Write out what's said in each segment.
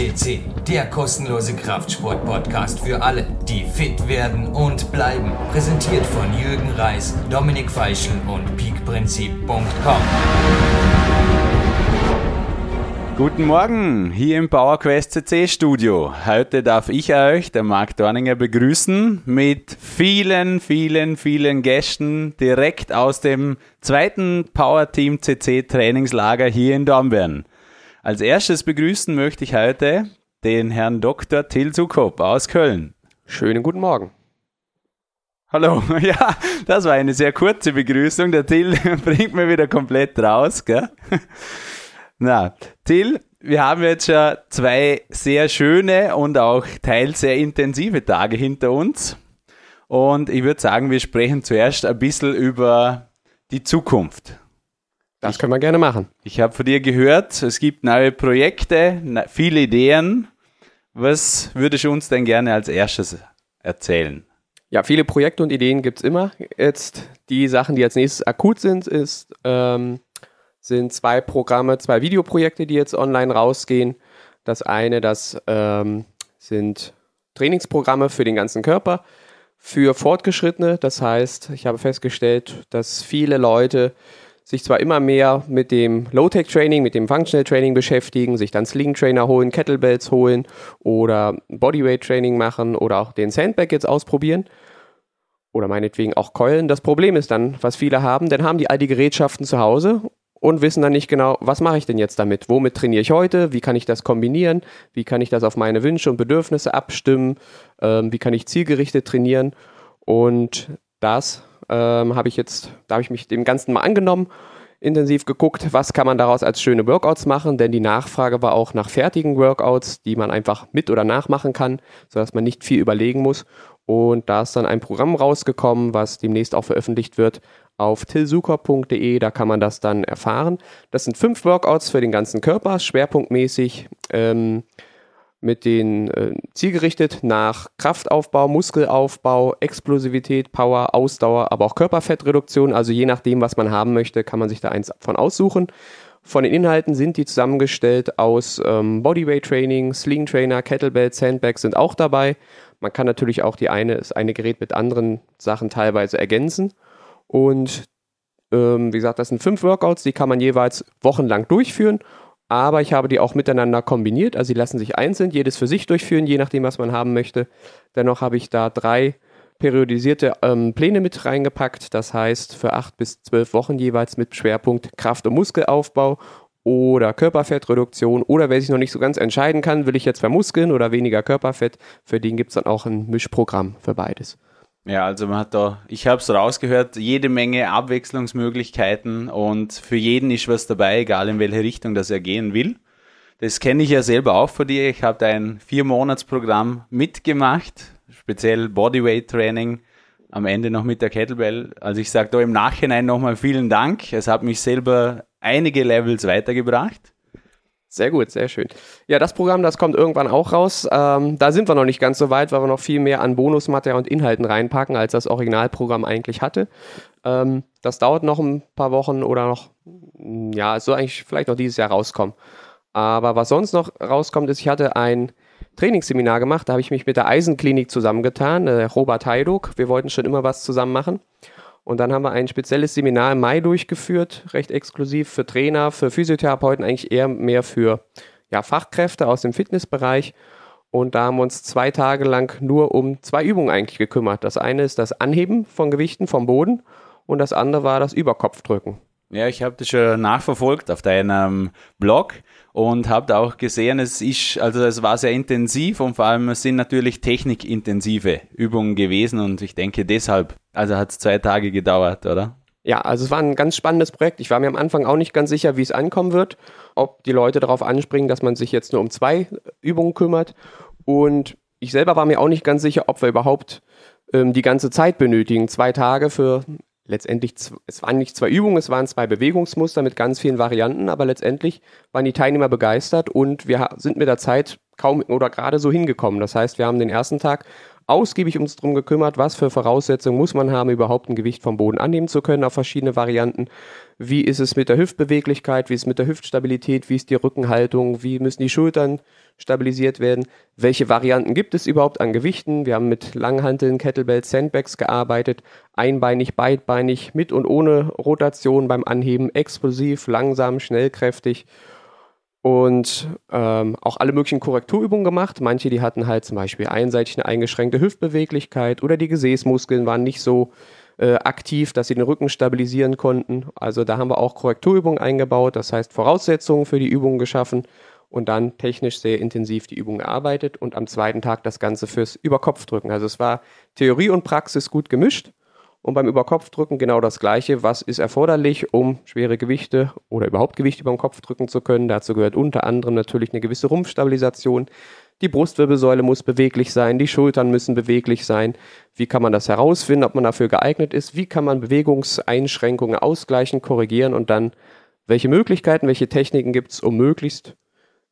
FCC, der kostenlose Kraftsport-Podcast für alle, die fit werden und bleiben. Präsentiert von Jürgen Reis, Dominik Feischl und peakprinzip.com. Guten Morgen, hier im PowerQuest CC Studio. Heute darf ich euch, der Marc Dorninger, begrüßen mit vielen, vielen, vielen Gästen direkt aus dem zweiten Power Team CC Trainingslager hier in Dornbirn. Als erstes begrüßen möchte ich heute den Herrn Dr. Till Zukop aus Köln. Schönen guten Morgen. Hallo, ja, das war eine sehr kurze Begrüßung. Der Till bringt mir wieder komplett raus, gell? Na, Till, wir haben jetzt schon zwei sehr schöne und auch teils sehr intensive Tage hinter uns. Und ich würde sagen, wir sprechen zuerst ein bisschen über die Zukunft. Das können wir gerne machen. Ich habe von dir gehört, es gibt neue Projekte, viele Ideen. Was würdest du uns denn gerne als erstes erzählen? Ja, viele Projekte und Ideen gibt es immer. Jetzt die Sachen, die als nächstes akut sind, ist, ähm, sind zwei Programme, zwei Videoprojekte, die jetzt online rausgehen. Das eine, das ähm, sind Trainingsprogramme für den ganzen Körper, für Fortgeschrittene. Das heißt, ich habe festgestellt, dass viele Leute sich zwar immer mehr mit dem Low-Tech-Training, mit dem Functional-Training beschäftigen, sich dann Sling-Trainer holen, Kettlebells holen oder Bodyweight-Training machen oder auch den Sandbag jetzt ausprobieren oder meinetwegen auch Keulen. Das Problem ist dann, was viele haben, dann haben die all die Gerätschaften zu Hause und wissen dann nicht genau, was mache ich denn jetzt damit? Womit trainiere ich heute? Wie kann ich das kombinieren? Wie kann ich das auf meine Wünsche und Bedürfnisse abstimmen? Ähm, wie kann ich zielgerichtet trainieren? Und das ähm, habe ich jetzt, da habe ich mich dem Ganzen mal angenommen, intensiv geguckt, was kann man daraus als schöne Workouts machen, denn die Nachfrage war auch nach fertigen Workouts, die man einfach mit oder nachmachen kann, sodass man nicht viel überlegen muss. Und da ist dann ein Programm rausgekommen, was demnächst auch veröffentlicht wird auf tilsuker.de, da kann man das dann erfahren. Das sind fünf Workouts für den ganzen Körper, schwerpunktmäßig. Ähm, mit den äh, zielgerichtet nach Kraftaufbau, Muskelaufbau, Explosivität, Power, Ausdauer, aber auch Körperfettreduktion. Also je nachdem, was man haben möchte, kann man sich da eins von aussuchen. Von den Inhalten sind die zusammengestellt aus ähm, Bodyweight Training, Sling Trainer, Kettlebell, Sandbags sind auch dabei. Man kann natürlich auch die eine, das eine Gerät mit anderen Sachen teilweise ergänzen. Und ähm, wie gesagt, das sind fünf Workouts, die kann man jeweils wochenlang durchführen aber ich habe die auch miteinander kombiniert. Also sie lassen sich einzeln, jedes für sich durchführen, je nachdem, was man haben möchte. Dennoch habe ich da drei periodisierte ähm, Pläne mit reingepackt. Das heißt, für acht bis zwölf Wochen jeweils mit Schwerpunkt Kraft- und Muskelaufbau oder Körperfettreduktion. Oder wer sich noch nicht so ganz entscheiden kann, will ich jetzt vermuskeln oder weniger Körperfett, für den gibt es dann auch ein Mischprogramm für beides. Ja, also man hat da, ich habe es rausgehört, jede Menge Abwechslungsmöglichkeiten und für jeden ist was dabei, egal in welche Richtung das er gehen will. Das kenne ich ja selber auch von dir. Ich habe da ein Vier-Monats-Programm mitgemacht, speziell Bodyweight-Training, am Ende noch mit der Kettlebell. Also ich sage da im Nachhinein nochmal vielen Dank. Es hat mich selber einige Levels weitergebracht. Sehr gut, sehr schön. Ja, das Programm, das kommt irgendwann auch raus. Ähm, da sind wir noch nicht ganz so weit, weil wir noch viel mehr an Bonusmaterial und Inhalten reinpacken, als das Originalprogramm eigentlich hatte. Ähm, das dauert noch ein paar Wochen oder noch, ja, es soll eigentlich vielleicht noch dieses Jahr rauskommen. Aber was sonst noch rauskommt, ist, ich hatte ein Trainingsseminar gemacht, da habe ich mich mit der Eisenklinik zusammengetan, der Robert Heiduk. Wir wollten schon immer was zusammen machen. Und dann haben wir ein spezielles Seminar im Mai durchgeführt, recht exklusiv für Trainer, für Physiotherapeuten, eigentlich eher mehr für ja, Fachkräfte aus dem Fitnessbereich. Und da haben wir uns zwei Tage lang nur um zwei Übungen eigentlich gekümmert. Das eine ist das Anheben von Gewichten vom Boden und das andere war das Überkopfdrücken. Ja, ich habe das schon nachverfolgt auf deinem Blog und habe auch gesehen, es ist, also es war sehr intensiv und vor allem es sind natürlich technikintensive Übungen gewesen und ich denke deshalb, also hat es zwei Tage gedauert, oder? Ja, also es war ein ganz spannendes Projekt. Ich war mir am Anfang auch nicht ganz sicher, wie es ankommen wird, ob die Leute darauf anspringen, dass man sich jetzt nur um zwei Übungen kümmert. Und ich selber war mir auch nicht ganz sicher, ob wir überhaupt ähm, die ganze Zeit benötigen. Zwei Tage für letztendlich, es waren nicht zwei Übungen, es waren zwei Bewegungsmuster mit ganz vielen Varianten, aber letztendlich waren die Teilnehmer begeistert und wir sind mit der Zeit kaum oder gerade so hingekommen. Das heißt, wir haben den ersten Tag ausgiebig uns drum gekümmert, was für Voraussetzungen muss man haben, überhaupt ein Gewicht vom Boden annehmen zu können auf verschiedene Varianten. Wie ist es mit der Hüftbeweglichkeit, wie ist es mit der Hüftstabilität, wie ist die Rückenhaltung, wie müssen die Schultern stabilisiert werden, welche Varianten gibt es überhaupt an Gewichten. Wir haben mit Langhanteln, Kettlebells, Sandbags gearbeitet, einbeinig, beidbeinig, mit und ohne Rotation beim Anheben, explosiv, langsam, schnellkräftig und ähm, auch alle möglichen Korrekturübungen gemacht. Manche, die hatten halt zum Beispiel einseitig eine eingeschränkte Hüftbeweglichkeit oder die Gesäßmuskeln waren nicht so äh, aktiv, dass sie den Rücken stabilisieren konnten. Also da haben wir auch Korrekturübungen eingebaut, das heißt Voraussetzungen für die Übungen geschaffen und dann technisch sehr intensiv die Übung erarbeitet und am zweiten Tag das Ganze fürs Überkopfdrücken. Also es war Theorie und Praxis gut gemischt und beim Überkopfdrücken genau das Gleiche. Was ist erforderlich, um schwere Gewichte oder überhaupt Gewicht über den Kopf drücken zu können? Dazu gehört unter anderem natürlich eine gewisse Rumpfstabilisation. Die Brustwirbelsäule muss beweglich sein, die Schultern müssen beweglich sein. Wie kann man das herausfinden, ob man dafür geeignet ist? Wie kann man Bewegungseinschränkungen ausgleichen, korrigieren und dann welche Möglichkeiten, welche Techniken gibt es, um möglichst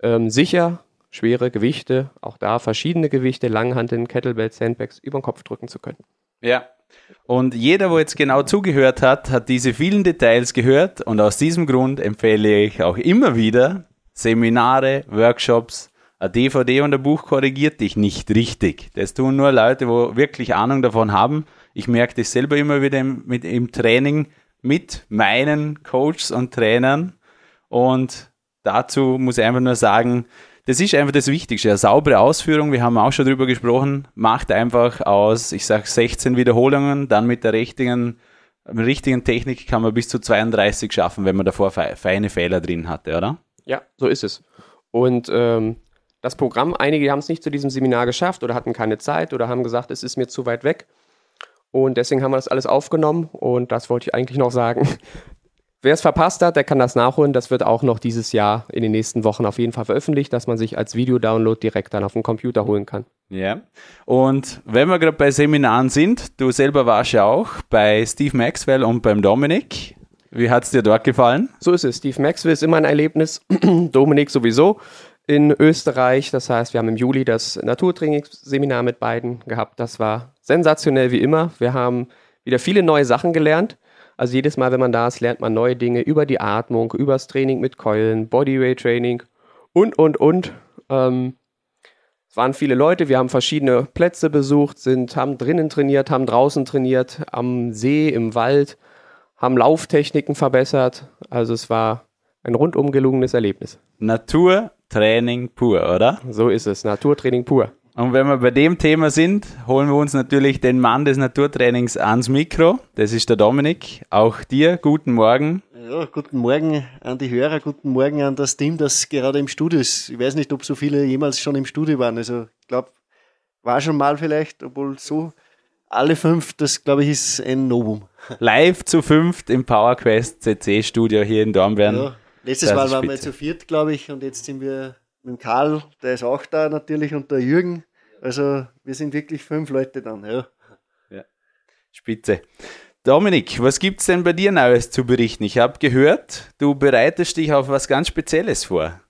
ähm, sicher schwere Gewichte, auch da verschiedene Gewichte, Langhanteln, Kettlebells, Sandbags über den Kopf drücken zu können. Ja, und jeder, wo jetzt genau zugehört hat, hat diese vielen Details gehört und aus diesem Grund empfehle ich auch immer wieder Seminare, Workshops, ein DVD und ein Buch korrigiert dich nicht richtig. Das tun nur Leute, wo wirklich Ahnung davon haben. Ich merke das selber immer wieder im, mit, im Training mit meinen Coaches und Trainern und dazu muss ich einfach nur sagen, das ist einfach das Wichtigste. Eine saubere Ausführung, wir haben auch schon drüber gesprochen, macht einfach aus, ich sage 16 Wiederholungen, dann mit der richtigen, mit richtigen Technik kann man bis zu 32 schaffen, wenn man davor feine Fehler drin hatte, oder? Ja, so ist es. Und ähm, das Programm, einige haben es nicht zu diesem Seminar geschafft oder hatten keine Zeit oder haben gesagt, es ist mir zu weit weg. Und deswegen haben wir das alles aufgenommen und das wollte ich eigentlich noch sagen. Wer es verpasst hat, der kann das nachholen. Das wird auch noch dieses Jahr in den nächsten Wochen auf jeden Fall veröffentlicht, dass man sich als Videodownload direkt dann auf dem Computer holen kann. Ja. Und wenn wir gerade bei Seminaren sind, du selber warst ja auch bei Steve Maxwell und beim Dominik. Wie hat es dir dort gefallen? So ist es. Steve Maxwell ist immer ein Erlebnis. Dominik sowieso in Österreich. Das heißt, wir haben im Juli das Naturtrainingsseminar mit beiden gehabt. Das war sensationell wie immer. Wir haben wieder viele neue Sachen gelernt. Also jedes Mal, wenn man da ist, lernt man neue Dinge über die Atmung, über das Training mit Keulen, Bodyweight Training und, und, und. Ähm, es waren viele Leute, wir haben verschiedene Plätze besucht, sind, haben drinnen trainiert, haben draußen trainiert, am See, im Wald, haben Lauftechniken verbessert. Also es war ein rundum gelungenes Erlebnis. Naturtraining pur, oder? So ist es, Naturtraining pur. Und wenn wir bei dem Thema sind, holen wir uns natürlich den Mann des Naturtrainings ans Mikro. Das ist der Dominik. Auch dir guten Morgen. Ja, guten Morgen an die Hörer, guten Morgen an das Team, das gerade im Studio ist. Ich weiß nicht, ob so viele jemals schon im Studio waren. Also ich glaube, war schon mal vielleicht, obwohl so alle fünf, das glaube ich ist ein Novum. Live zu fünft im PowerQuest CC Studio hier in Dornbirn. Ja, letztes Mal waren wir zu viert, glaube ich, und jetzt sind wir mit Karl, der ist auch da natürlich, und der Jürgen. Also wir sind wirklich fünf Leute dann, ja. ja. Spitze. Dominik, was gibt es denn bei dir Neues zu berichten? Ich habe gehört, du bereitest dich auf was ganz Spezielles vor.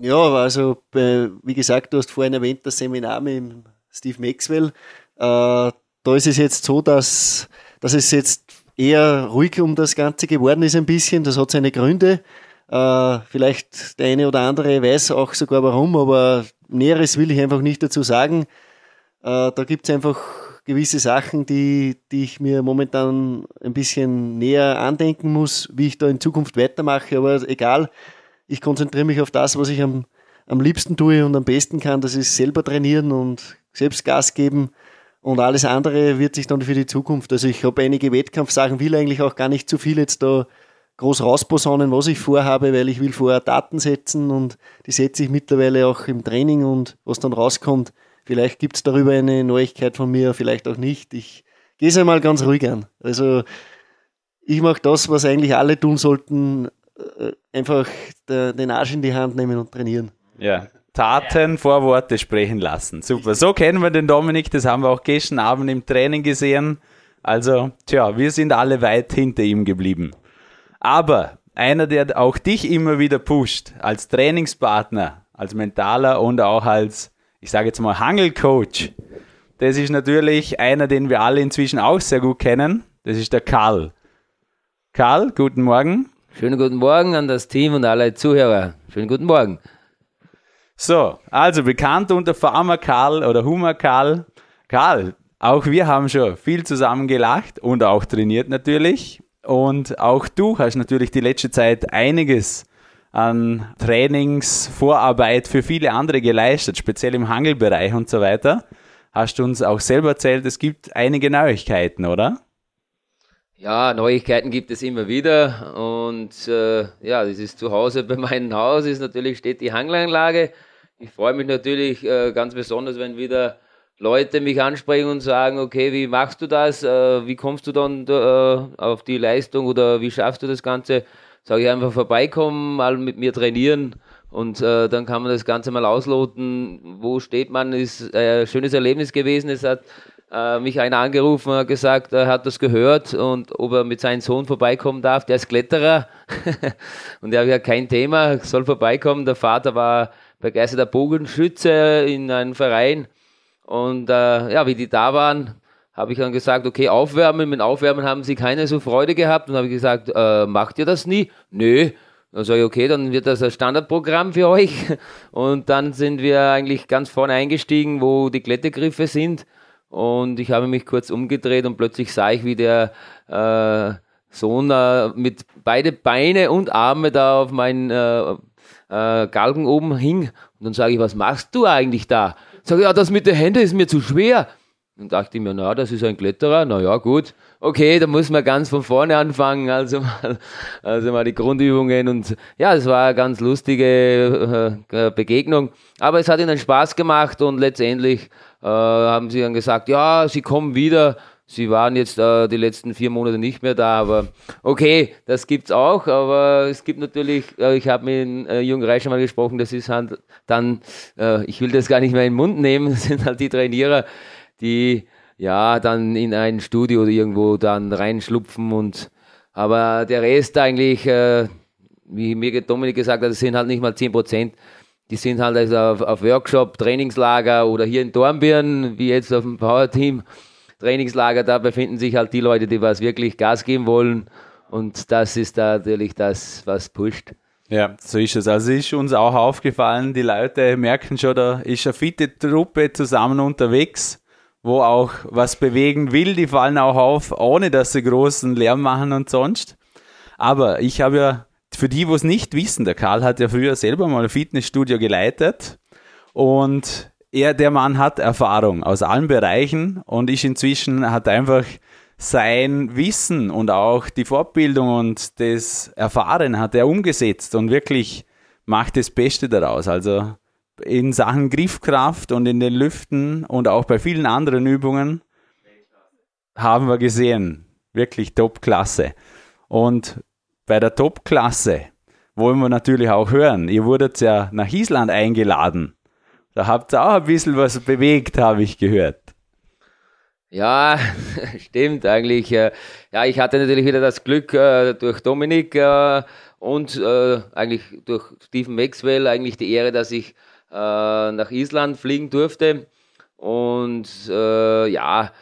Ja, also wie gesagt, du hast vorhin erwähnt, das Seminar mit Steve Maxwell. Äh, da ist es jetzt so, dass, dass es jetzt eher ruhig um das Ganze geworden ist ein bisschen. Das hat seine Gründe. Äh, vielleicht der eine oder andere weiß auch sogar warum, aber Näheres will ich einfach nicht dazu sagen. Äh, da gibt es einfach gewisse Sachen, die, die ich mir momentan ein bisschen näher andenken muss, wie ich da in Zukunft weitermache. Aber egal, ich konzentriere mich auf das, was ich am, am liebsten tue und am besten kann. Das ist selber trainieren und selbst Gas geben. Und alles andere wird sich dann für die Zukunft. Also ich habe einige Wettkampfsachen, will eigentlich auch gar nicht zu viel jetzt da groß rausposaunen, was ich vorhabe, weil ich will vorher Daten setzen und die setze ich mittlerweile auch im Training und was dann rauskommt, vielleicht gibt es darüber eine Neuigkeit von mir, vielleicht auch nicht. Ich gehe es einmal ganz ruhig an. Also ich mache das, was eigentlich alle tun sollten, äh, einfach den Arsch in die Hand nehmen und trainieren. Ja, Taten vor Worte sprechen lassen. Super. So kennen wir den Dominik, das haben wir auch gestern Abend im Training gesehen. Also, tja, wir sind alle weit hinter ihm geblieben. Aber einer, der auch dich immer wieder pusht, als Trainingspartner, als Mentaler und auch als, ich sage jetzt mal, Hangelcoach, das ist natürlich einer, den wir alle inzwischen auch sehr gut kennen. Das ist der Karl. Karl, guten Morgen. Schönen guten Morgen an das Team und alle Zuhörer. Schönen guten Morgen. So, also bekannt unter Farmer Karl oder Hummer Karl. Karl, auch wir haben schon viel zusammen gelacht und auch trainiert natürlich. Und auch du hast natürlich die letzte Zeit einiges an Trainingsvorarbeit für viele andere geleistet, speziell im Hangelbereich und so weiter. Hast du uns auch selber erzählt, es gibt einige Neuigkeiten, oder? Ja, Neuigkeiten gibt es immer wieder und äh, ja, das ist zu Hause bei meinem Haus, ist natürlich steht die Hangelanlage. Ich freue mich natürlich äh, ganz besonders, wenn wieder Leute mich ansprechen und sagen, okay, wie machst du das? Äh, wie kommst du dann äh, auf die Leistung oder wie schaffst du das Ganze? Sage ich einfach vorbeikommen, mal mit mir trainieren und äh, dann kann man das Ganze mal ausloten. Wo steht man? Ist ein schönes Erlebnis gewesen. Es hat mich einer angerufen hat gesagt, er hat das gehört und ob er mit seinem Sohn vorbeikommen darf. Der ist Kletterer und er hat ja kein Thema, soll vorbeikommen. Der Vater war begeisterter Bogenschütze in einem Verein und äh, ja, wie die da waren, habe ich dann gesagt, okay, aufwärmen. Mit Aufwärmen haben sie keine so Freude gehabt und habe gesagt, äh, macht ihr das nie? Nö. Dann sage ich, okay, dann wird das ein Standardprogramm für euch. Und dann sind wir eigentlich ganz vorne eingestiegen, wo die Klettergriffe sind. Und ich habe mich kurz umgedreht und plötzlich sah ich, wie der äh, Sohn äh, mit beide Beine und Arme da auf meinen äh, äh, Galgen oben hing. Und dann sage ich, was machst du eigentlich da? Sag ich, ja, das mit den Händen ist mir zu schwer. Dann dachte ich mir, na, das ist ein Kletterer, na ja, gut. Okay, da muss man ganz von vorne anfangen, also mal, also mal die Grundübungen und ja, es war eine ganz lustige äh, Begegnung. Aber es hat ihnen Spaß gemacht und letztendlich äh, haben sie dann gesagt, ja, sie kommen wieder. Sie waren jetzt äh, die letzten vier Monate nicht mehr da, aber okay, das gibt's auch. Aber es gibt natürlich, äh, ich habe mit äh, Jürgen Reich schon mal gesprochen, das ist halt dann, äh, ich will das gar nicht mehr in den Mund nehmen, das sind halt die Trainierer, die ja dann in ein Studio oder irgendwo dann reinschlupfen und aber der Rest eigentlich, äh, wie mir Dominik gesagt hat, das sind halt nicht mal 10 Prozent. Die sind halt also auf, auf Workshop, Trainingslager oder hier in Dornbirn, wie jetzt auf dem Power Team Trainingslager, da befinden sich halt die Leute, die was wirklich Gas geben wollen. Und das ist da natürlich das, was pusht. Ja, so ist es. Also ist uns auch aufgefallen, die Leute merken schon, da ist eine fitte Truppe zusammen unterwegs, wo auch was bewegen will. Die fallen auch auf, ohne dass sie großen Lärm machen und sonst. Aber ich habe ja, für die, wo es nicht wissen, der Karl hat ja früher selber mal ein Fitnessstudio geleitet und er, der Mann hat Erfahrung aus allen Bereichen und ist inzwischen, hat einfach sein Wissen und auch die Fortbildung und das Erfahren hat er umgesetzt und wirklich macht das Beste daraus. Also in Sachen Griffkraft und in den Lüften und auch bei vielen anderen Übungen haben wir gesehen, wirklich Top-Klasse. Und bei der Top-Klasse wollen wir natürlich auch hören, ihr wurdet ja nach Island eingeladen. Da habt ihr auch ein bisschen was bewegt, habe ich gehört. Ja, stimmt eigentlich. Ja, ich hatte natürlich wieder das Glück äh, durch Dominik äh, und äh, eigentlich durch Stephen Maxwell eigentlich die Ehre, dass ich nach Island fliegen durfte. Und ja,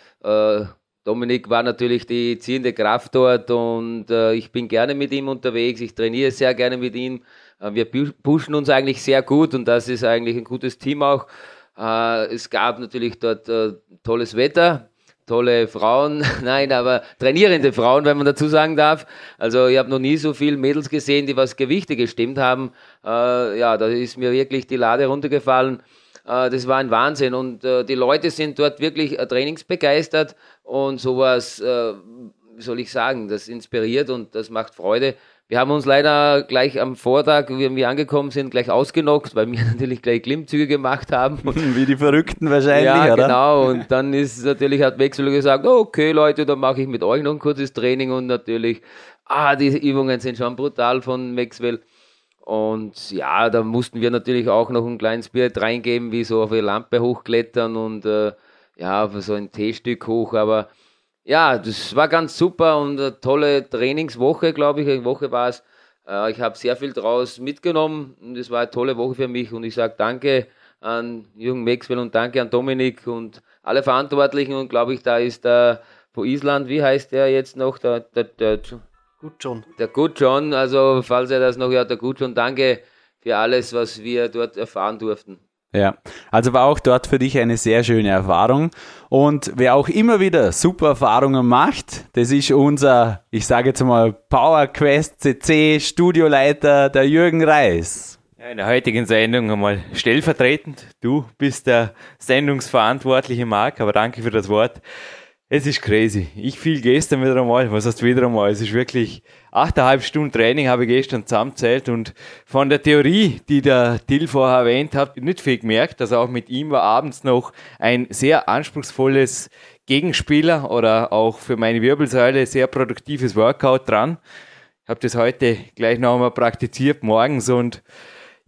Dominik war natürlich die ziehende Kraft dort und ich bin gerne mit ihm unterwegs. Ich trainiere sehr gerne mit ihm. Äh, wir pushen uns eigentlich sehr gut und das ist eigentlich ein gutes Team auch. Äh, es gab natürlich dort äh, tolles Wetter, tolle Frauen, nein, aber trainierende Frauen, wenn man dazu sagen darf. Also ich habe noch nie so viele Mädels gesehen, die was Gewichte gestimmt haben. ja, da ist mir wirklich die Lade runtergefallen. das war ein Wahnsinn und die Leute sind dort wirklich trainingsbegeistert und sowas, wie soll ich sagen, das inspiriert und das macht Freude. Wir haben uns leider gleich am Vortag, wie wir angekommen sind, gleich ausgenockt, weil wir natürlich gleich Klimmzüge gemacht haben. Wie die Verrückten wahrscheinlich, ja, oder? genau. Und dann ist natürlich, hat Wechsel gesagt, okay Leute, dann mache ich mit euch noch ein kurzes Training und natürlich, ah, diese Übungen sind schon brutal von Maxwell. Und ja, da mussten wir natürlich auch noch ein kleines Spirit reingeben, wie so auf eine Lampe hochklettern und äh, ja, auf so ein T-Stück hoch, aber ja, das war ganz super und eine tolle Trainingswoche, glaube ich. Eine Woche war es. Äh, ich habe sehr viel draus mitgenommen und es war eine tolle Woche für mich und ich sage danke an Jürgen Maxwell und danke an Dominik und alle Verantwortlichen und glaube ich, da ist der von Island, wie heißt der jetzt noch? Der, der, der, Gut, John. der Good John, also falls er das noch hört, der Good John, danke für alles, was wir dort erfahren durften. Ja, also war auch dort für dich eine sehr schöne Erfahrung. Und wer auch immer wieder super Erfahrungen macht, das ist unser, ich sage jetzt mal, Power Quest CC Studioleiter, der Jürgen Reis. In der heutigen Sendung einmal stellvertretend. Du bist der sendungsverantwortliche Marc, aber danke für das Wort. Es ist crazy. Ich fiel gestern wieder einmal. Was heißt wieder einmal? Es ist wirklich achteinhalb Stunden Training habe ich gestern zusammenzählt und von der Theorie, die der Till vorher erwähnt hat, nicht viel gemerkt. Also auch mit ihm war abends noch ein sehr anspruchsvolles Gegenspieler oder auch für meine Wirbelsäule sehr produktives Workout dran. Ich habe das heute gleich noch einmal praktiziert morgens und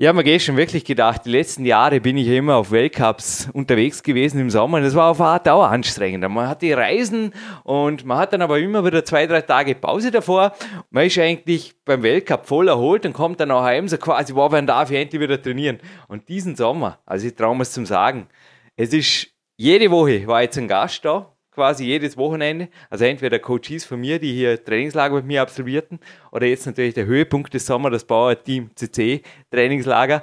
ich habe mir gestern wirklich gedacht, die letzten Jahre bin ich immer auf Weltcups unterwegs gewesen im Sommer das war auf eine Dauer anstrengend. Man hat die Reisen und man hat dann aber immer wieder zwei, drei Tage Pause davor. Man ist eigentlich beim Weltcup voll erholt und kommt dann auch heim, so quasi, wow, wann darf ich endlich wieder trainieren? Und diesen Sommer, also ich traue mir es zum Sagen, es ist jede Woche war jetzt ein Gast da, quasi jedes Wochenende. Also entweder Coaches von mir, die hier Trainingslager mit mir absolvierten, oder jetzt natürlich der Höhepunkt des Sommers, das Bauer Team CC Trainingslager.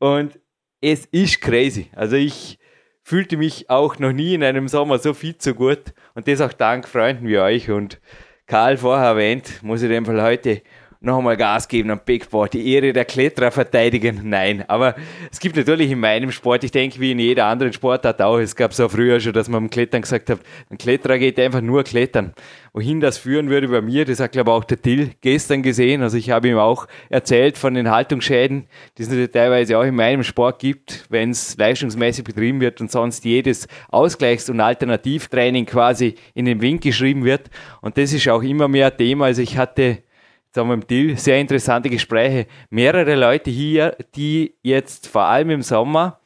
Und es ist crazy. Also ich fühlte mich auch noch nie in einem Sommer so fit, so gut. Und das auch dank Freunden wie euch. Und Karl vorher erwähnt, muss ich dem Fall heute noch einmal Gas geben am Bigboard, die Ehre der Kletterer verteidigen. Nein, aber es gibt natürlich in meinem Sport, ich denke wie in jeder anderen Sportart auch, es gab so früher schon, dass man am Klettern gesagt hat, ein Kletterer geht einfach nur klettern. Wohin das führen würde bei mir, das hat glaube ich auch der Till gestern gesehen. Also ich habe ihm auch erzählt von den Haltungsschäden, die es teilweise auch in meinem Sport gibt, wenn es leistungsmäßig betrieben wird und sonst jedes Ausgleichs- und Alternativtraining quasi in den Wind geschrieben wird. Und das ist auch immer mehr Thema. Also ich hatte sagen wir im Deal, sehr interessante Gespräche. Mehrere Leute hier, die jetzt vor allem im Sommer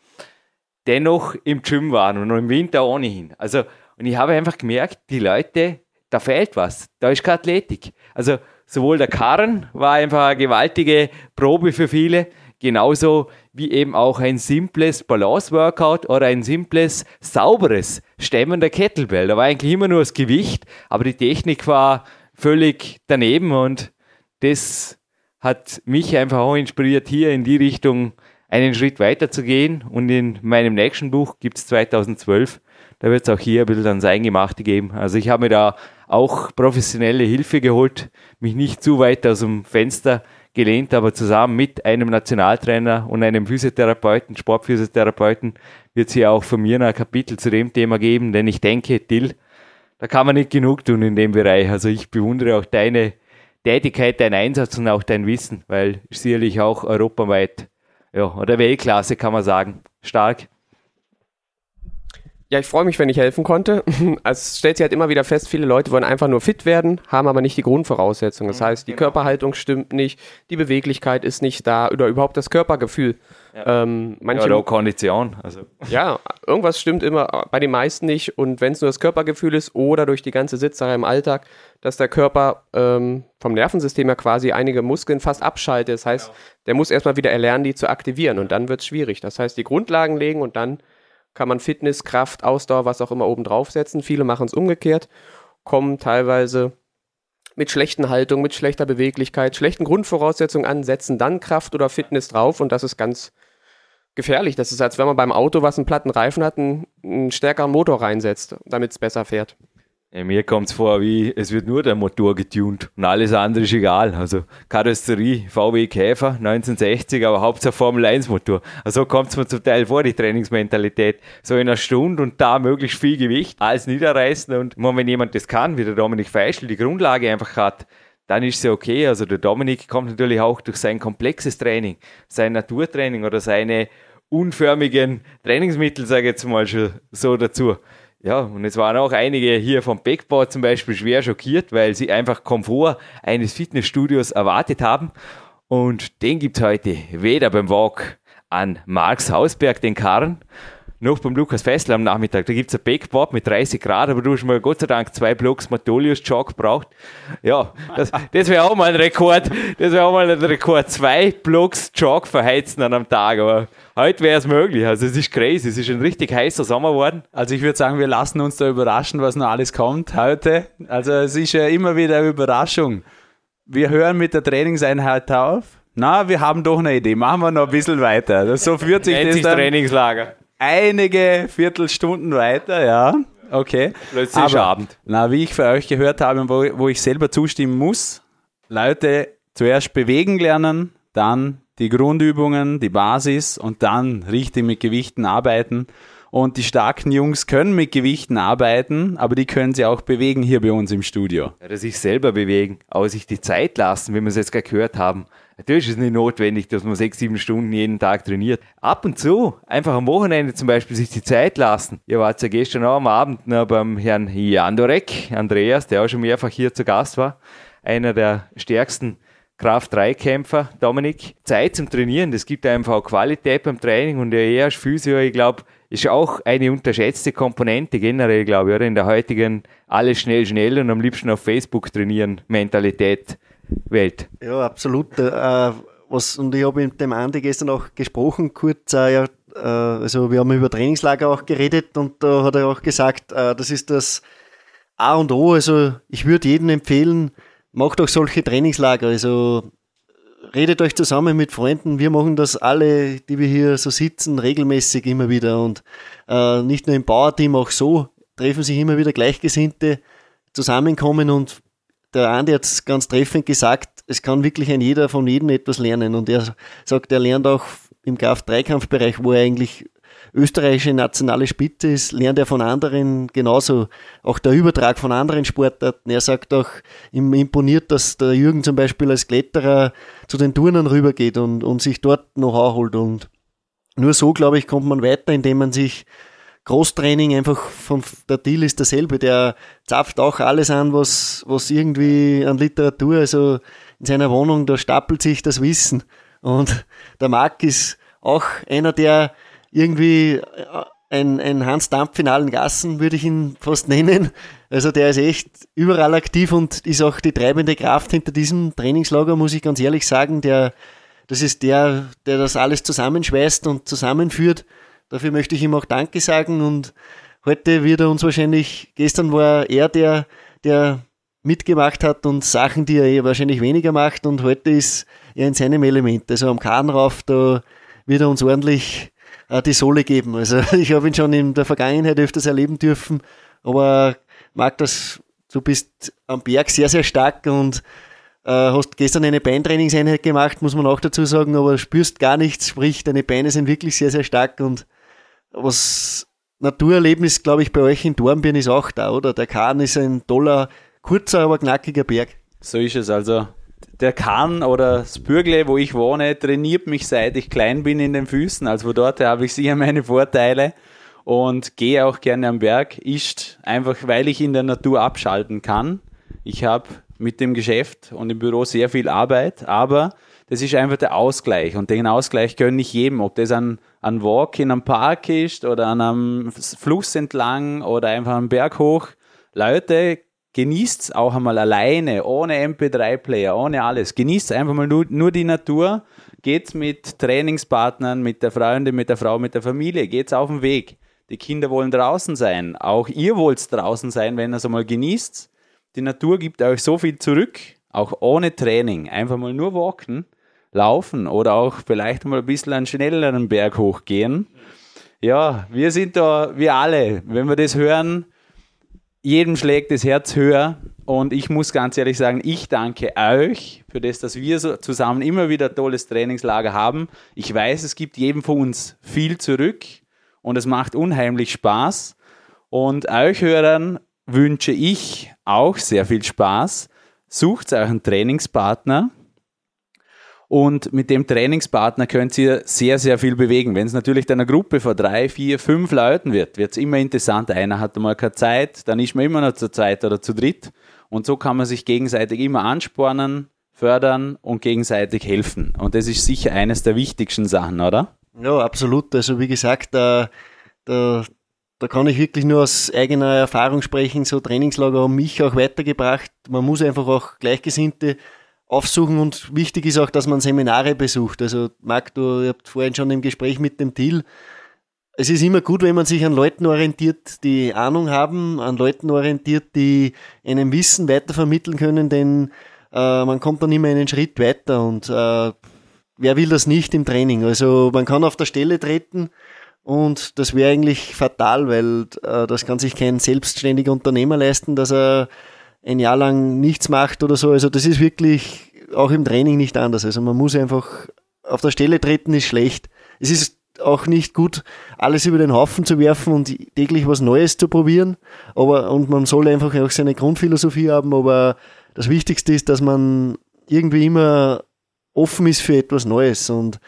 dennoch im Gym waren und im Winter ohnehin. Also, und ich habe einfach gemerkt, die Leute, da fehlt was. Da ist keine Athletik. Also, sowohl der Karren war einfach eine gewaltige Probe für viele, genauso wie eben auch ein simples Balance-Workout oder ein simples, sauberes Stemmen der Kettlebell. Da war eigentlich immer nur das Gewicht, aber die Technik war völlig daneben und das hat mich einfach auch inspiriert, hier in die Richtung einen Schritt weiter zu gehen. Und in meinem nächsten Buch gibt es 2012, da wird es auch hier ein bisschen ans Eingemachte geben. Also ich habe mir da auch professionelle Hilfe geholt, mich nicht zu weit aus dem Fenster gelehnt, aber zusammen mit einem Nationaltrainer und einem Physiotherapeuten, Sportphysiotherapeuten, wird es hier auch von mir noch ein Kapitel zu dem Thema geben, denn ich denke, Till, da kann man nicht genug tun in dem Bereich. Also ich bewundere auch deine Tätigkeit, dein Einsatz und auch dein Wissen, weil sicherlich auch europaweit, ja, oder Weltklasse kann man sagen, stark. Ja, ich freue mich, wenn ich helfen konnte. Es stellt sich halt immer wieder fest, viele Leute wollen einfach nur fit werden, haben aber nicht die Grundvoraussetzungen. Das heißt, die genau. Körperhaltung stimmt nicht, die Beweglichkeit ist nicht da oder überhaupt das Körpergefühl. Ähm, manche, Ja, oder auch Kondition. Also. ja, irgendwas stimmt immer bei den meisten nicht. Und wenn es nur das Körpergefühl ist oder durch die ganze Sitzsache im Alltag, dass der Körper ähm, vom Nervensystem her quasi einige Muskeln fast abschaltet. Das heißt, der muss erstmal wieder erlernen, die zu aktivieren. Und dann wird es schwierig. Das heißt, die Grundlagen legen und dann kann man Fitness, Kraft, Ausdauer, was auch immer oben draufsetzen. Viele machen es umgekehrt, kommen teilweise mit schlechten Haltungen, mit schlechter Beweglichkeit, schlechten Grundvoraussetzungen an, setzen dann Kraft oder Fitness drauf und das ist ganz gefährlich. Das ist, als wenn man beim Auto, was einen platten Reifen hat, einen, einen stärkeren Motor reinsetzt, damit es besser fährt. Ja, mir kommt es vor, wie es wird nur der Motor getunt und alles andere ist egal. Also Karosserie, VW Käfer, 1960, aber Hauptsache Formel 1 Motor. Also so kommt es mir zum Teil vor, die Trainingsmentalität. So in einer Stunde und da möglichst viel Gewicht, alles niederreißen und wenn jemand das kann, wie der Dominik Feischl, die Grundlage einfach hat, dann ist ja okay. Also der Dominik kommt natürlich auch durch sein komplexes Training, sein Naturtraining oder seine unförmigen Trainingsmittel, sage ich jetzt mal schon so dazu. Ja, und es waren auch einige hier vom Backboard zum Beispiel schwer schockiert, weil sie einfach Komfort eines Fitnessstudios erwartet haben. Und den gibt es heute weder beim Walk an Marks Hausberg, den Karren, noch beim Lukas Fessler am Nachmittag. Da gibt's ein Backboard mit 30 Grad, aber du hast mal Gott sei Dank zwei Blocks Matolius Jog gebraucht. Ja, das, das wäre auch mal ein Rekord. Das wäre auch mal ein Rekord. Zwei Blocks Jog verheizen an einem Tag. Aber heute wäre es möglich. Also es ist crazy. Es ist ein richtig heißer Sommer geworden. Also ich würde sagen, wir lassen uns da überraschen, was noch alles kommt heute. Also es ist ja immer wieder eine Überraschung. Wir hören mit der Trainingseinheit auf. Na, wir haben doch eine Idee. Machen wir noch ein bisschen weiter. So führt sich Nennt das sich dann Trainingslager. Einige Viertelstunden weiter, ja. Okay. Plötzlich ist Abend. Na, wie ich für euch gehört habe und wo, wo ich selber zustimmen muss, Leute zuerst bewegen lernen, dann die Grundübungen, die Basis und dann richtig mit Gewichten arbeiten. Und die starken Jungs können mit Gewichten arbeiten, aber die können sie auch bewegen hier bei uns im Studio. Ja, dass sich selber bewegen, aber sich die Zeit lassen, wie wir es jetzt gerade gehört haben. Natürlich ist es nicht notwendig, dass man sechs, sieben Stunden jeden Tag trainiert. Ab und zu, einfach am Wochenende zum Beispiel, sich die Zeit lassen. Ihr wart ja gestern auch am Abend noch beim Herrn Jandorek, Andreas, der auch schon mehrfach hier zu Gast war. Einer der stärksten Kraft-3-Kämpfer, Dominik. Zeit zum Trainieren, das gibt einfach auch Qualität beim Training und er als Physio, ich glaube, ist auch eine unterschätzte Komponente generell, glaube ich, oder? In der heutigen alles schnell, schnell und am liebsten auf Facebook trainieren Mentalität Welt. Ja, absolut. Äh, was, und ich habe mit dem Andi gestern auch gesprochen, kurz, äh, ja, äh, also wir haben über Trainingslager auch geredet und da hat er auch gesagt, äh, das ist das A und O. Also ich würde jedem empfehlen, macht auch solche Trainingslager. Also redet euch zusammen mit Freunden. Wir machen das alle, die wir hier so sitzen, regelmäßig immer wieder. Und äh, nicht nur im Bauerteam, auch so treffen sich immer wieder Gleichgesinnte zusammenkommen und der Andi hat es ganz treffend gesagt, es kann wirklich ein jeder von jedem etwas lernen. Und er sagt, er lernt auch im Kraft-Dreikampfbereich, wo er eigentlich österreichische nationale Spitze ist, lernt er von anderen genauso. Auch der Übertrag von anderen Sportarten. Er sagt auch, ihm imponiert, dass der Jürgen zum Beispiel als Kletterer zu den Turnern rübergeht und, und sich dort noch holt. Und nur so, glaube ich, kommt man weiter, indem man sich Großtraining einfach von der Deal ist derselbe. Der zapft auch alles an, was, was irgendwie an Literatur, also in seiner Wohnung, da stapelt sich das Wissen. Und der Marc ist auch einer, der irgendwie ein, ein Hans Dampf in allen Gassen, würde ich ihn fast nennen. Also der ist echt überall aktiv und ist auch die treibende Kraft hinter diesem Trainingslager, muss ich ganz ehrlich sagen. Der, das ist der, der das alles zusammenschweißt und zusammenführt. Dafür möchte ich ihm auch Danke sagen und heute wird er uns wahrscheinlich, gestern war er der, der mitgemacht hat und Sachen, die er eh wahrscheinlich weniger macht und heute ist er in seinem Element. Also am Kahn rauf, da wird er uns ordentlich äh, die Sohle geben. Also ich habe ihn schon in der Vergangenheit öfters erleben dürfen, aber mag das, du bist am Berg sehr, sehr stark und äh, hast gestern eine Beintrainingseinheit gemacht, muss man auch dazu sagen, aber spürst gar nichts, sprich, deine Beine sind wirklich sehr, sehr stark und was Naturerlebnis, glaube ich, bei euch in Dornbirn ist auch da, oder? Der Kahn ist ein toller, kurzer, aber knackiger Berg. So ist es also. Der Kahn oder das Bürgle, wo ich wohne, trainiert mich seit ich klein bin in den Füßen. Also dort habe ich sicher meine Vorteile und gehe auch gerne am Berg. Ist einfach, weil ich in der Natur abschalten kann. Ich habe mit dem Geschäft und im Büro sehr viel Arbeit, aber das ist einfach der Ausgleich und den Ausgleich gönne ich jedem, ob das ein, ein Walk in einem Park ist oder an einem Fluss entlang oder einfach am Berg hoch. Leute, genießt es auch einmal alleine, ohne MP3-Player, ohne alles. Genießt einfach mal nur, nur die Natur, geht's mit Trainingspartnern, mit der Freundin, mit der Frau, mit der Familie, geht's auf den Weg. Die Kinder wollen draußen sein. Auch ihr wollt draußen sein, wenn ihr es einmal genießt. Die Natur gibt euch so viel zurück, auch ohne Training. Einfach mal nur walken laufen oder auch vielleicht mal ein bisschen einen schnelleren Berg hochgehen. Ja, wir sind da, wir alle, wenn wir das hören, jedem schlägt das Herz höher. Und ich muss ganz ehrlich sagen, ich danke euch für das, dass wir so zusammen immer wieder ein tolles Trainingslager haben. Ich weiß, es gibt jedem von uns viel zurück und es macht unheimlich Spaß. Und euch Hörern wünsche ich auch sehr viel Spaß. Sucht einen Trainingspartner, und mit dem Trainingspartner könnt ihr sehr, sehr viel bewegen. Wenn es natürlich dann eine Gruppe von drei, vier, fünf Leuten wird, wird es immer interessant. Einer hat mal keine Zeit, dann ist man immer noch zu zweit oder zu dritt. Und so kann man sich gegenseitig immer anspornen, fördern und gegenseitig helfen. Und das ist sicher eines der wichtigsten Sachen, oder? Ja, absolut. Also wie gesagt, äh, da, da kann ich wirklich nur aus eigener Erfahrung sprechen. So Trainingslager haben mich auch weitergebracht. Man muss einfach auch Gleichgesinnte aufsuchen und wichtig ist auch, dass man Seminare besucht. Also Marc, du ihr habt vorhin schon im Gespräch mit dem Thiel. Es ist immer gut, wenn man sich an Leuten orientiert, die Ahnung haben, an Leuten orientiert, die einem Wissen weitervermitteln können, denn äh, man kommt dann immer einen Schritt weiter und äh, wer will das nicht im Training? Also man kann auf der Stelle treten und das wäre eigentlich fatal, weil äh, das kann sich kein selbstständiger Unternehmer leisten, dass er ein Jahr lang nichts macht oder so. Also das ist wirklich auch im Training nicht anders. Also man muss einfach auf der Stelle treten ist schlecht. Es ist auch nicht gut, alles über den Haufen zu werfen und täglich was Neues zu probieren. Aber, und man soll einfach auch seine Grundphilosophie haben, aber das Wichtigste ist, dass man irgendwie immer offen ist für etwas Neues und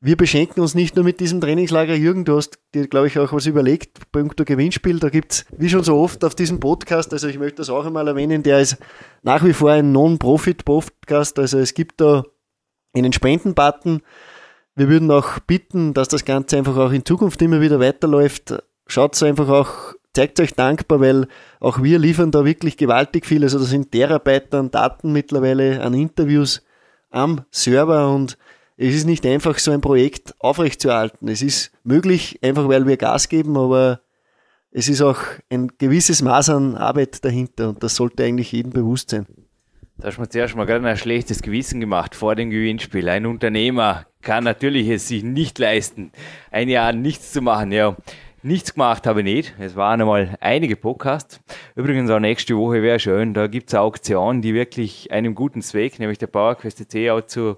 wir beschenken uns nicht nur mit diesem Trainingslager. Jürgen, du hast dir, glaube ich, auch was überlegt, punkto Gewinnspiel. Da gibt es, wie schon so oft auf diesem Podcast, also ich möchte das auch einmal erwähnen, der ist nach wie vor ein Non-Profit-Podcast. Also es gibt da einen Spenden-Button. Wir würden auch bitten, dass das Ganze einfach auch in Zukunft immer wieder weiterläuft. Schaut einfach auch, zeigt euch dankbar, weil auch wir liefern da wirklich gewaltig viel. Also da sind Terabyte an Daten mittlerweile, an Interviews am Server und es ist nicht einfach, so ein Projekt aufrechtzuerhalten. Es ist möglich, einfach weil wir Gas geben, aber es ist auch ein gewisses Maß an Arbeit dahinter und das sollte eigentlich jedem bewusst sein. Da hast du mir zuerst mal gerade ein schlechtes Gewissen gemacht vor dem Gewinnspiel. Ein Unternehmer kann natürlich es sich nicht leisten, ein Jahr nichts zu machen. Ja, nichts gemacht habe ich nicht. Es waren einmal einige Podcasts. Übrigens auch nächste Woche wäre schön. Da gibt es eine Auktion, die wirklich einem guten Zweck, nämlich der PowerQuest C auch zu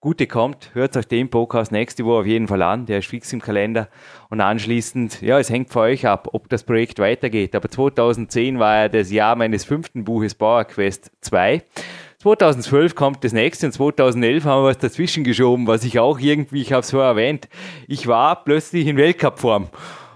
Gute kommt, hört euch den Podcast nächste Woche auf jeden Fall an, der ist fix im Kalender. Und anschließend, ja, es hängt von euch ab, ob das Projekt weitergeht. Aber 2010 war ja das Jahr meines fünften Buches Power Quest 2. 2012 kommt das nächste und 2011 haben wir was dazwischen geschoben, was ich auch irgendwie, ich habe es vorher erwähnt, ich war plötzlich in Weltcup-Form.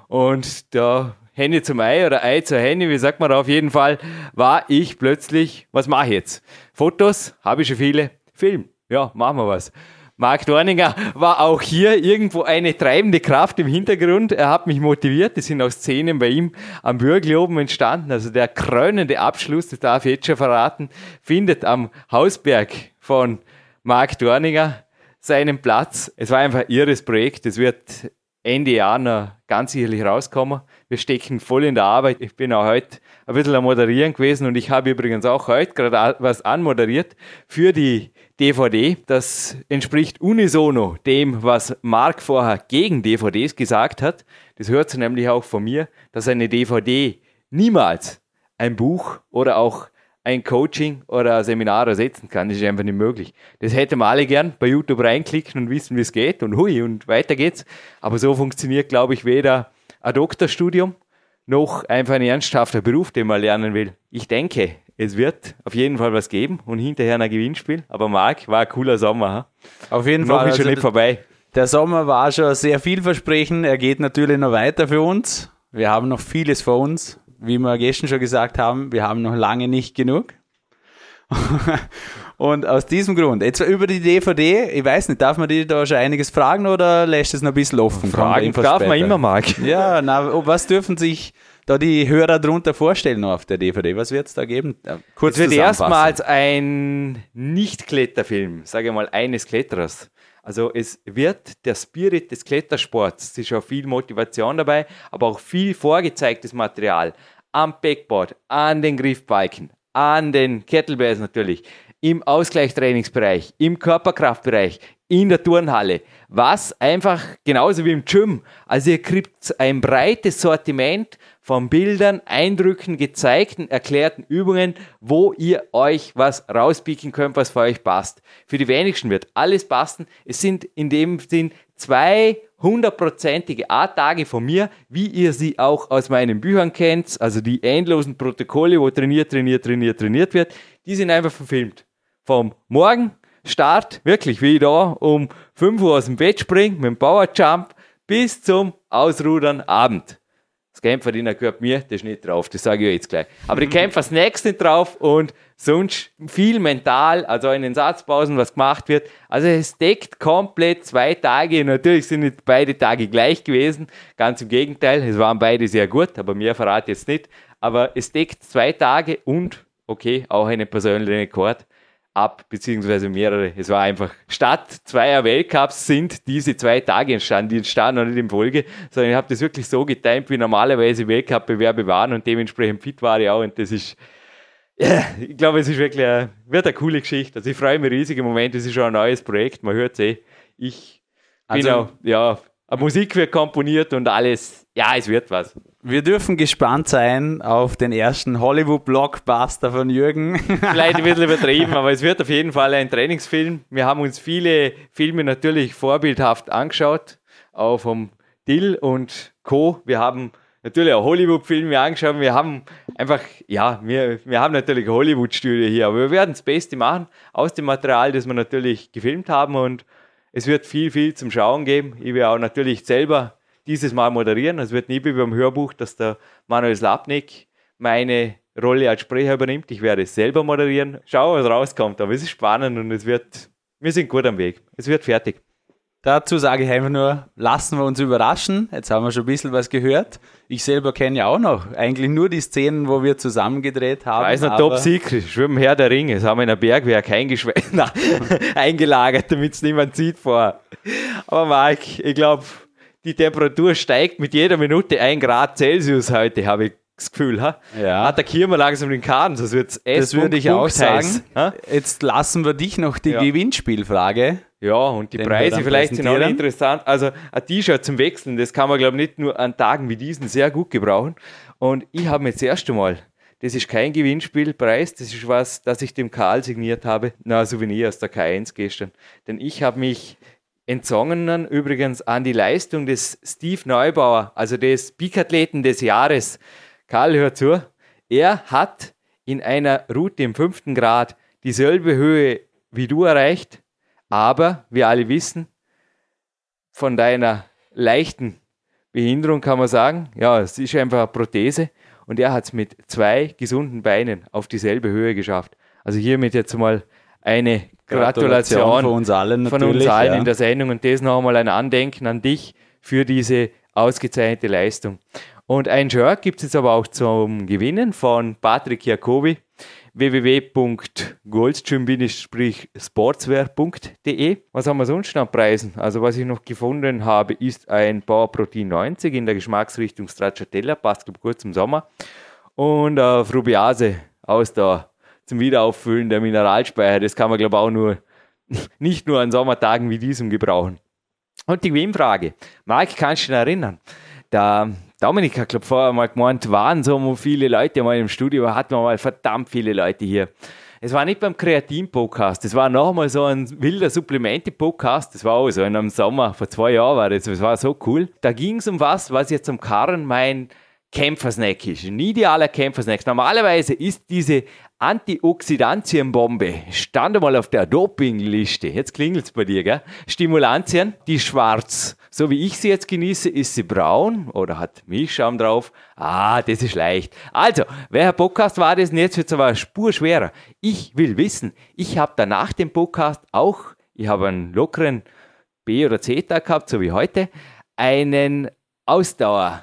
Und da Hände zum Ei oder Ei zur Hände, wie sagt man da auf jeden Fall, war ich plötzlich, was mache ich jetzt? Fotos, habe ich schon viele, Film ja, machen wir was. Marc Dorninger war auch hier irgendwo eine treibende Kraft im Hintergrund. Er hat mich motiviert. Das sind auch Szenen bei ihm am Bürgel oben entstanden. Also der krönende Abschluss, das darf ich jetzt schon verraten, findet am Hausberg von Marc Dorninger seinen Platz. Es war einfach ein irres Projekt. Es wird Ende Jahr noch ganz sicherlich rauskommen. Wir stecken voll in der Arbeit. Ich bin auch heute ein bisschen am Moderieren gewesen und ich habe übrigens auch heute gerade was anmoderiert für die DVD. Das entspricht unisono dem, was Mark vorher gegen DVDs gesagt hat. Das hört sie nämlich auch von mir, dass eine DVD niemals ein Buch oder auch ein Coaching oder ein Seminar ersetzen kann. Das ist einfach nicht möglich. Das hätten wir alle gern bei YouTube reinklicken und wissen, wie es geht und hui und weiter geht's. Aber so funktioniert, glaube ich, weder ein Doktorstudium noch einfach ein ernsthafter Beruf, den man lernen will. Ich denke, es wird auf jeden Fall was geben und hinterher ein Gewinnspiel. Aber Marc, war ein cooler Sommer. Auf jeden noch Fall. ist schon also nicht vorbei. Der Sommer war schon sehr vielversprechend. Er geht natürlich noch weiter für uns. Wir haben noch vieles vor uns. Wie wir gestern schon gesagt haben, wir haben noch lange nicht genug. Und aus diesem Grund, jetzt über die DVD, ich weiß nicht, darf man dir da schon einiges fragen oder lässt es noch ein bisschen offen? Fragen darf man immer, Marc. Ja, na, was dürfen sich da die Hörer drunter vorstellen auf der DVD? Was wird es da geben? Kurz es wird erstmals ein Nicht-Kletterfilm, sage ich mal, eines Kletterers. Also es wird der Spirit des Klettersports, es ist schon viel Motivation dabei, aber auch viel vorgezeigtes Material am Backboard, an den Griffbalken, an den Kettlebells natürlich, im Ausgleichstrainingsbereich, im Körperkraftbereich, in der Turnhalle, was einfach genauso wie im Gym. Also ihr kriegt ein breites Sortiment von Bildern, Eindrücken, gezeigten, erklärten Übungen, wo ihr euch was rauspicken könnt, was für euch passt. Für die wenigsten wird alles passen. Es sind in dem Sinn zwei hundertprozentige A-Tage von mir, wie ihr sie auch aus meinen Büchern kennt, also die endlosen Protokolle, wo trainiert, trainiert, trainiert, trainiert wird, die sind einfach verfilmt. Vom Morgen Start, wirklich wie ich da um 5 Uhr aus dem Bett springe mit dem Power Jump bis zum Ausrudern Abend. Das Kämpferdiener gehört mir, der ist nicht drauf, das sage ich jetzt gleich. Aber die Kämpfer-Snacks sind drauf und sonst viel mental, also in den Satzpausen, was gemacht wird. Also es deckt komplett zwei Tage. Natürlich sind nicht beide Tage gleich gewesen, ganz im Gegenteil, es waren beide sehr gut, aber mehr verrate ich jetzt nicht. Aber es deckt zwei Tage und, okay, auch einen persönlichen Rekord ab, beziehungsweise mehrere. Es war einfach, statt zweier Weltcups sind diese zwei Tage entstanden, die entstanden noch nicht in Folge, sondern ich habe das wirklich so getimt, wie normalerweise Weltcup-Bewerbe waren und dementsprechend fit war ich auch und das ist, ja, ich glaube, es ist wirklich, eine, wird eine coole Geschichte. Also ich freue mich riesig im Moment, es ist schon ein neues Projekt, man hört es eh. Ich bin Also- auch, ja, Musik wird komponiert und alles, ja, es wird was. Wir dürfen gespannt sein auf den ersten Hollywood-Blockbuster von Jürgen. Vielleicht ein bisschen übertrieben, aber es wird auf jeden Fall ein Trainingsfilm. Wir haben uns viele Filme natürlich vorbildhaft angeschaut, auch vom Dill und Co. Wir haben natürlich auch Hollywood-Filme angeschaut. Wir haben einfach, ja, wir, wir haben natürlich eine Hollywood-Studie hier, aber wir werden das Beste machen aus dem Material, das wir natürlich gefilmt haben und es wird viel, viel zum Schauen geben. Ich werde auch natürlich selber dieses Mal moderieren. Es wird nie wie beim Hörbuch, dass der Manuel Slapnik meine Rolle als Sprecher übernimmt. Ich werde es selber moderieren. Schauen, was rauskommt. Aber es ist spannend und es wird, wir sind gut am Weg. Es wird fertig. Dazu sage ich einfach nur, lassen wir uns überraschen. Jetzt haben wir schon ein bisschen was gehört. Ich selber kenne ja auch noch eigentlich nur die Szenen, wo wir zusammen gedreht haben. Ist noch Top Secret. Schwimmen Herr der Ringe. Das haben wir in ein Bergwerk eingelagert, damit es niemand sieht vorher. Aber Marc, ich glaube, die Temperatur steigt mit jeder Minute ein Grad Celsius heute, habe ich das Gefühl. Ha? Ja. Attackieren wir langsam den Kaden, sonst wird es Das würde ich auch sagen. Jetzt lassen wir dich noch die Ja. Gewinnspielfrage. Ja, und die Preise vielleicht sind auch interessant. Also ein T-Shirt zum Wechseln, das kann man, glaube ich, nicht nur an Tagen wie diesen sehr gut gebrauchen. Und ich habe mir jetzt erst einmal, das ist kein Gewinnspielpreis, das ist was, das ich dem Karl signiert habe, na, ein Souvenir aus der K1 gestern. Denn ich habe mich entzogen übrigens an die Leistung des Steve Neubauer, also des Peak-Athleten des Jahres. Karl, hör zu. Er hat in einer Route im fünften Grad dieselbe Höhe wie du erreicht, aber wir alle wissen, von deiner leichten Behinderung kann man sagen, ja, es ist einfach eine Prothese und er hat es mit zwei gesunden Beinen auf dieselbe Höhe geschafft. Also hiermit jetzt mal eine Gratulation, von uns allen von uns allen ja. in der Sendung und das nochmal ein Andenken an dich für diese ausgezeichnete Leistung. Und ein Shirt gibt es jetzt aber auch zum Gewinnen von Patrick Jacobi www.goldstream-sportswear.de. Was haben wir sonst noch an Preisen? Also was ich noch gefunden habe, ist ein Power Protein 90 in der Geschmacksrichtung Stracciatella, passt gut zum Sommer. Und äh, Frubiase aus der zum Wiederauffüllen der Mineralspeicher. Das kann man glaube auch nur nicht nur an Sommertagen wie diesem gebrauchen. Und die Gewinnfrage. Marc, kannst du dich erinnern? Der Dominik hat, glaube vorher mal gemeint, waren so viele Leute mal im Studio, hatten wir mal verdammt viele Leute hier. Es war nicht beim Kreatin-Podcast, es war nochmal so ein wilder Supplemente-Podcast, das war auch so in einem Sommer, vor zwei Jahren war das, das war so cool. Da ging es um was, was jetzt am Karren mein Kämpfersnack ist. Ein idealer Kämpfersnack. Normalerweise ist diese Antioxidantienbombe, stand einmal auf der Dopingliste. Jetzt klingelt es bei dir, gell? Stimulantien, die schwarz. So wie ich sie jetzt genieße, ist sie braun oder hat Milchschaum drauf. Ah, das ist leicht. Also, welcher Podcast war das? Und jetzt wird es aber Spur schwerer. Ich will wissen, ich habe danach dem Podcast auch, ich habe einen lockeren B- oder C-Tag gehabt, so wie heute, einen Ausdauer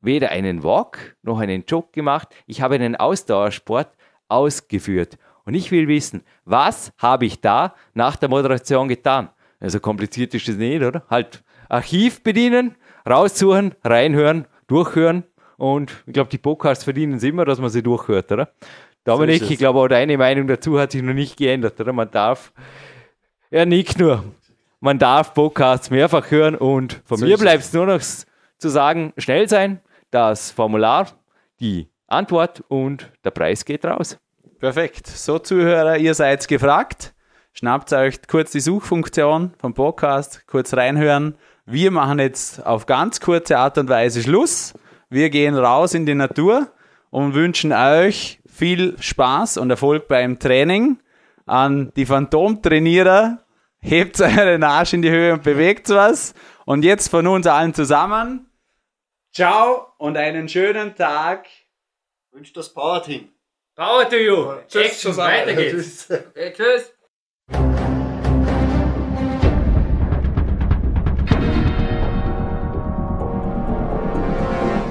weder einen Walk noch einen Jog gemacht. Ich habe einen Ausdauersport ausgeführt. Und ich will wissen, was habe ich da nach der Moderation getan? Also kompliziert ist das nicht, oder? Halt Archiv bedienen, raussuchen, reinhören, durchhören. Und ich glaube, die Podcasts verdienen es immer, dass man sie durchhört, oder? Dominik, es. ich glaube, auch deine Meinung dazu hat sich noch nicht geändert, oder? Man darf, er nickt nur, man darf Podcasts mehrfach hören und von So mir bleibt es nur noch zu sagen, schnell sein, das Formular, die Antwort und der Preis geht raus. Perfekt. So, Zuhörer, ihr seid gefragt. Schnappt euch kurz die Suchfunktion vom Podcast, kurz reinhören. Wir machen jetzt auf ganz kurze Art und Weise Schluss. Wir gehen raus in die Natur und wünschen euch viel Spaß und Erfolg beim Training. An die Phantomtrainierer, hebt euren Arsch in die Höhe und bewegt was. Und jetzt von uns allen zusammen. Ciao und einen schönen Tag. Wünscht das Power-Team. Power to you. Tschüss Action, weiter geht's. Okay, tschüss.